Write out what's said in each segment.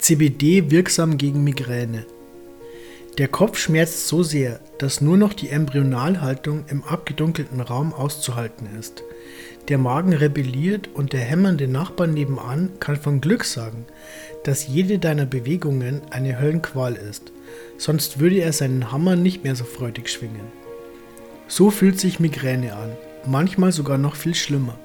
CBD wirksam gegen Migräne. Der Kopf schmerzt so sehr, dass nur noch die Embryonalhaltung im abgedunkelten Raum auszuhalten ist. Der Magen rebelliert und der hämmernde Nachbar nebenan kann von Glück sagen, dass jede deiner Bewegungen eine Höllenqual ist, sonst würde er seinen Hammer nicht mehr so freudig schwingen. So fühlt sich Migräne an, manchmal sogar noch viel schlimmer.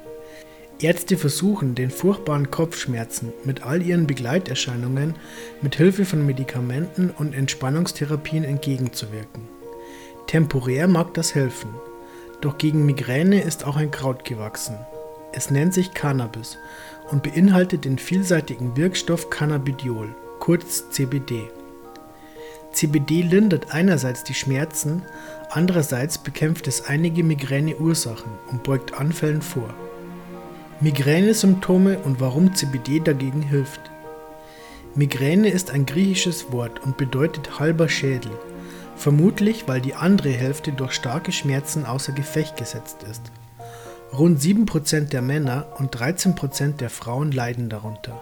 Ärzte versuchen, den furchtbaren Kopfschmerzen mit all ihren Begleiterscheinungen mit Hilfe von Medikamenten und Entspannungstherapien entgegenzuwirken. Temporär mag das helfen, doch gegen Migräne ist auch ein Kraut gewachsen. Es nennt sich Cannabis und beinhaltet den vielseitigen Wirkstoff Cannabidiol, kurz CBD. CBD lindert einerseits die Schmerzen, andererseits bekämpft es einige Migräneursachen und beugt Anfällen vor. Migränesymptome und warum CBD dagegen hilft. Migräne ist ein griechisches Wort und bedeutet halber Schädel, vermutlich weil die andere Hälfte durch starke Schmerzen außer Gefecht gesetzt ist. Rund 7% der Männer und 13% der Frauen leiden darunter.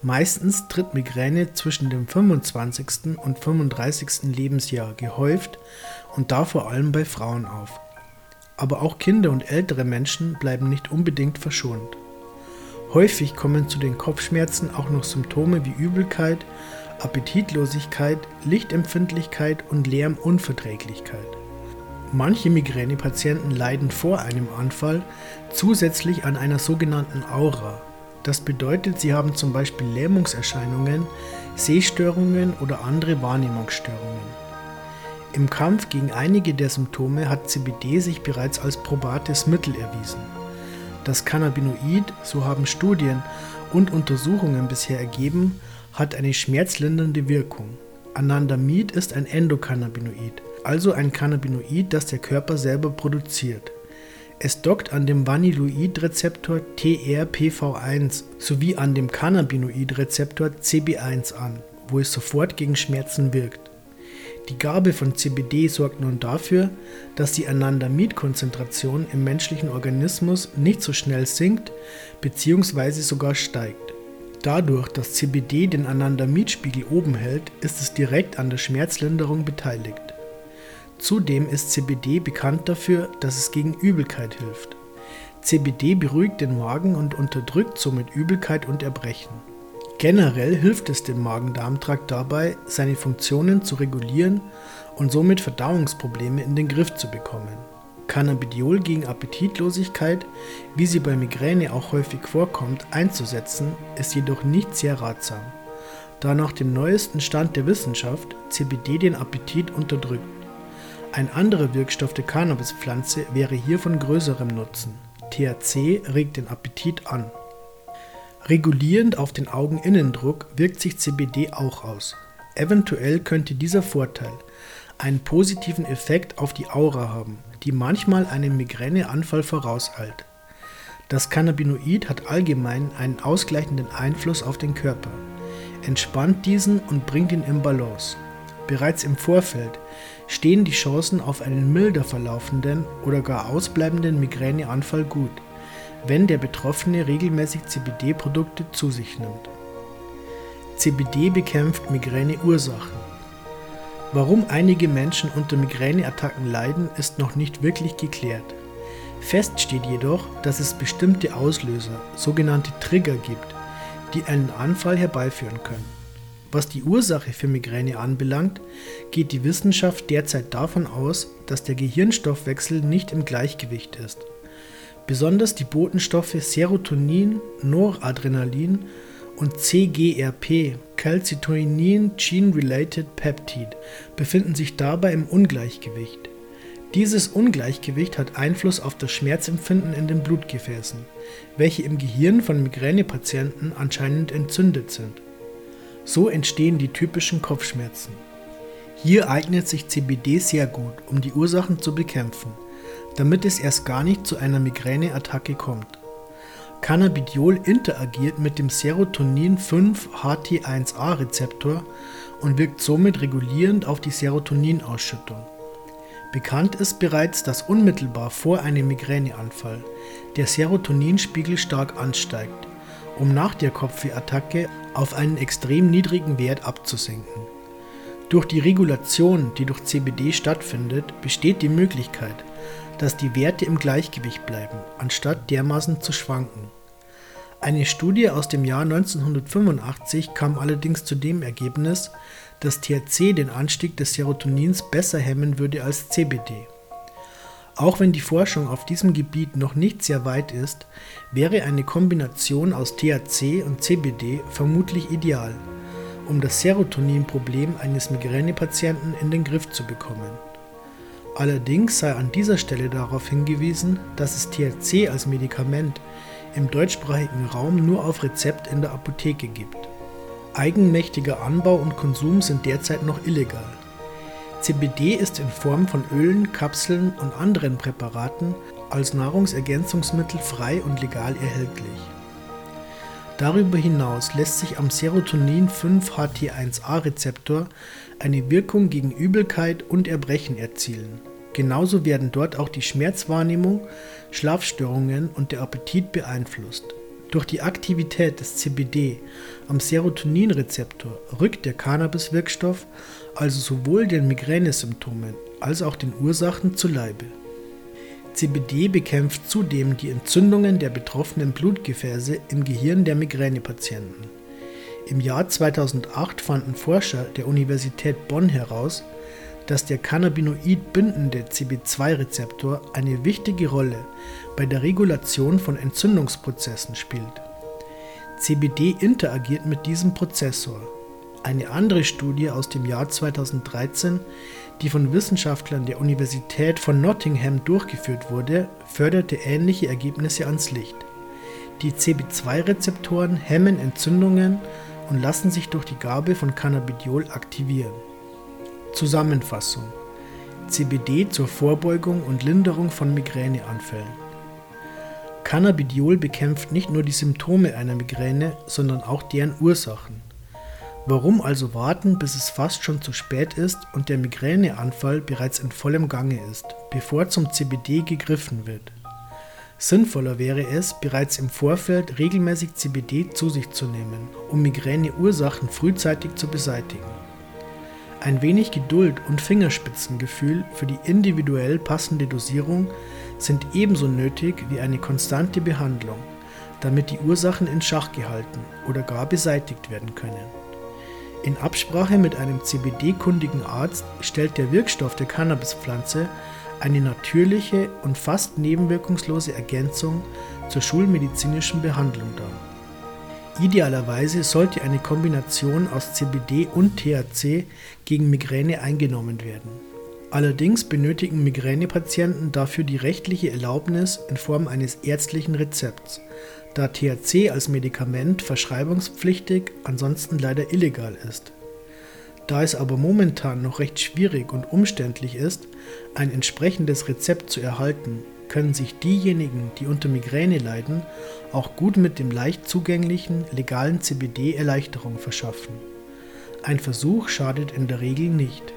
Meistens tritt Migräne zwischen dem 25. und 35. Lebensjahr gehäuft und da vor allem bei Frauen auf aber auch Kinder und ältere Menschen bleiben nicht unbedingt verschont. Häufig kommen zu den Kopfschmerzen auch noch Symptome wie Übelkeit, Appetitlosigkeit, Lichtempfindlichkeit und Lärmunverträglichkeit. Manche Migränepatienten leiden vor einem Anfall zusätzlich an einer sogenannten Aura. Das bedeutet, sie haben zum Beispiel Lähmungserscheinungen, Sehstörungen oder andere Wahrnehmungsstörungen. Im Kampf gegen einige der Symptome hat CBD sich bereits als probates Mittel erwiesen. Das Cannabinoid, so haben Studien und Untersuchungen bisher ergeben, hat eine schmerzlindernde Wirkung. Anandamid ist ein Endokannabinoid, also ein Cannabinoid, das der Körper selber produziert. Es dockt an dem Vanilloid-Rezeptor TRPV1 sowie an dem Cannabinoid-Rezeptor CB1 an, wo es sofort gegen Schmerzen wirkt. Die Gabe von CBD sorgt nun dafür, dass die Anandamid-Konzentration im menschlichen Organismus nicht so schnell sinkt bzw. sogar steigt. Dadurch, dass CBD den Anandamid-Spiegel oben hält, ist es direkt an der Schmerzlinderung beteiligt. Zudem ist CBD bekannt dafür, dass es gegen Übelkeit hilft. CBD beruhigt den Magen und unterdrückt somit Übelkeit und Erbrechen. Generell hilft es dem Magen-Darm-Trakt dabei, seine Funktionen zu regulieren und somit Verdauungsprobleme in den Griff zu bekommen. Cannabidiol gegen Appetitlosigkeit, wie sie bei Migräne auch häufig vorkommt, einzusetzen, ist jedoch nicht sehr ratsam, da nach dem neuesten Stand der Wissenschaft CBD den Appetit unterdrückt. Ein anderer Wirkstoff der Cannabispflanze wäre hier von größerem Nutzen. THC regt den Appetit an. Regulierend auf den Augeninnendruck wirkt sich CBD auch aus. Eventuell könnte dieser Vorteil einen positiven Effekt auf die Aura haben, die manchmal einem Migräneanfall vorauseilt. Das Cannabinoid hat allgemein einen ausgleichenden Einfluss auf den Körper, entspannt diesen und bringt ihn in Balance. Bereits im Vorfeld stehen die Chancen auf einen milder verlaufenden oder gar ausbleibenden Migräneanfall gut wenn der Betroffene regelmäßig CBD-Produkte zu sich nimmt. CBD bekämpft Migräneursachen. Warum einige Menschen unter Migräneattacken leiden, ist noch nicht wirklich geklärt. Fest steht jedoch, dass es bestimmte Auslöser, sogenannte Trigger gibt, die einen Anfall herbeiführen können. Was die Ursache für Migräne anbelangt, geht die Wissenschaft derzeit davon aus, dass der Gehirnstoffwechsel nicht im Gleichgewicht ist. Besonders die Botenstoffe Serotonin, Noradrenalin und CGRP (Calcitonin Gene-Related Peptide) befinden sich dabei im Ungleichgewicht. Dieses Ungleichgewicht hat Einfluss auf das Schmerzempfinden in den Blutgefäßen, welche im Gehirn von Migränepatienten anscheinend entzündet sind. So entstehen die typischen Kopfschmerzen. Hier eignet sich CBD sehr gut, um die Ursachen zu bekämpfen damit es erst gar nicht zu einer Migräneattacke kommt. Cannabidiol interagiert mit dem Serotonin-5-HT1A-Rezeptor und wirkt somit regulierend auf die Serotoninausschüttung. Bekannt ist bereits, dass unmittelbar vor einem Migräneanfall der Serotoninspiegel stark ansteigt um nach der Kopfwehattacke auf einen extrem niedrigen Wert abzusenken. Durch die Regulation, die durch CBD stattfindet, besteht die Möglichkeit, dass die Werte im Gleichgewicht bleiben, anstatt dermaßen zu schwanken. Eine Studie aus dem Jahr 1985 kam allerdings zu dem Ergebnis, dass THC den Anstieg des Serotonins besser hemmen würde als CBD. Auch wenn die Forschung auf diesem Gebiet noch nicht sehr weit ist, wäre eine Kombination aus THC und CBD vermutlich ideal, um das Serotoninproblem eines Migränepatienten in den Griff zu bekommen. Allerdings sei an dieser Stelle darauf hingewiesen, dass es THC als Medikament im deutschsprachigen Raum nur auf Rezept in der Apotheke gibt. Eigenmächtiger Anbau und Konsum sind derzeit noch illegal. CBD ist in Form von Ölen, Kapseln und anderen Präparaten als Nahrungsergänzungsmittel frei und legal erhältlich. Darüber hinaus lässt sich am Serotonin 5-HT1A-Rezeptor eine Wirkung gegen Übelkeit und Erbrechen erzielen Genauso werden dort auch die Schmerzwahrnehmung, Schlafstörungen und der Appetit beeinflusst. Durch die Aktivität des CBD am Serotoninrezeptor rückt der Cannabis-Wirkstoff also sowohl den Migränesymptomen als auch den Ursachen zu Leibe. CBD bekämpft zudem die Entzündungen der betroffenen Blutgefäße im Gehirn der Migränepatienten. Im Jahr 2008 fanden Forscher der Universität Bonn heraus, dass der Cannabinoid bindende CB2-Rezeptor eine wichtige Rolle bei der Regulation von Entzündungsprozessen spielt. CBD interagiert mit diesem Prozessor. Eine andere Studie aus dem Jahr 2013, die von Wissenschaftlern der Universität von Nottingham durchgeführt wurde, förderte ähnliche Ergebnisse ans Licht. Die CB2-Rezeptoren hemmen Entzündungen und lassen sich durch die Gabe von Cannabidiol aktivieren. Zusammenfassung CBD zur Vorbeugung und Linderung von Migräneanfällen. Cannabidiol bekämpft nicht nur die Symptome einer Migräne, sondern auch deren Ursachen. Warum also warten, bis es fast schon zu spät ist und der Migräneanfall bereits in vollem Gange ist, bevor zum CBD gegriffen wird? Sinnvoller wäre es, bereits im Vorfeld regelmäßig CBD zu sich zu nehmen, um Migräneursachen frühzeitig zu beseitigen. Ein wenig Geduld und Fingerspitzengefühl für die individuell passende Dosierung sind ebenso nötig wie eine konstante Behandlung, damit die Ursachen in Schach gehalten oder gar beseitigt werden können. In Absprache mit einem CBD-kundigen Arzt stellt der Wirkstoff der Cannabispflanze eine natürliche und fast nebenwirkungslose Ergänzung zur schulmedizinischen Behandlung dar. Idealerweise sollte eine Kombination aus CBD und THC gegen Migräne eingenommen werden. Allerdings benötigen Migränepatienten dafür die rechtliche Erlaubnis in Form eines ärztlichen Rezepts, da THC als Medikament verschreibungspflichtig, ansonsten leider illegal ist. Da es aber momentan noch recht schwierig und umständlich ist, ein entsprechendes Rezept zu erhalten, können sich diejenigen, die unter Migräne leiden, auch gut mit dem leicht zugänglichen, legalen CBD Erleichterung verschaffen. Ein Versuch schadet in der Regel nicht.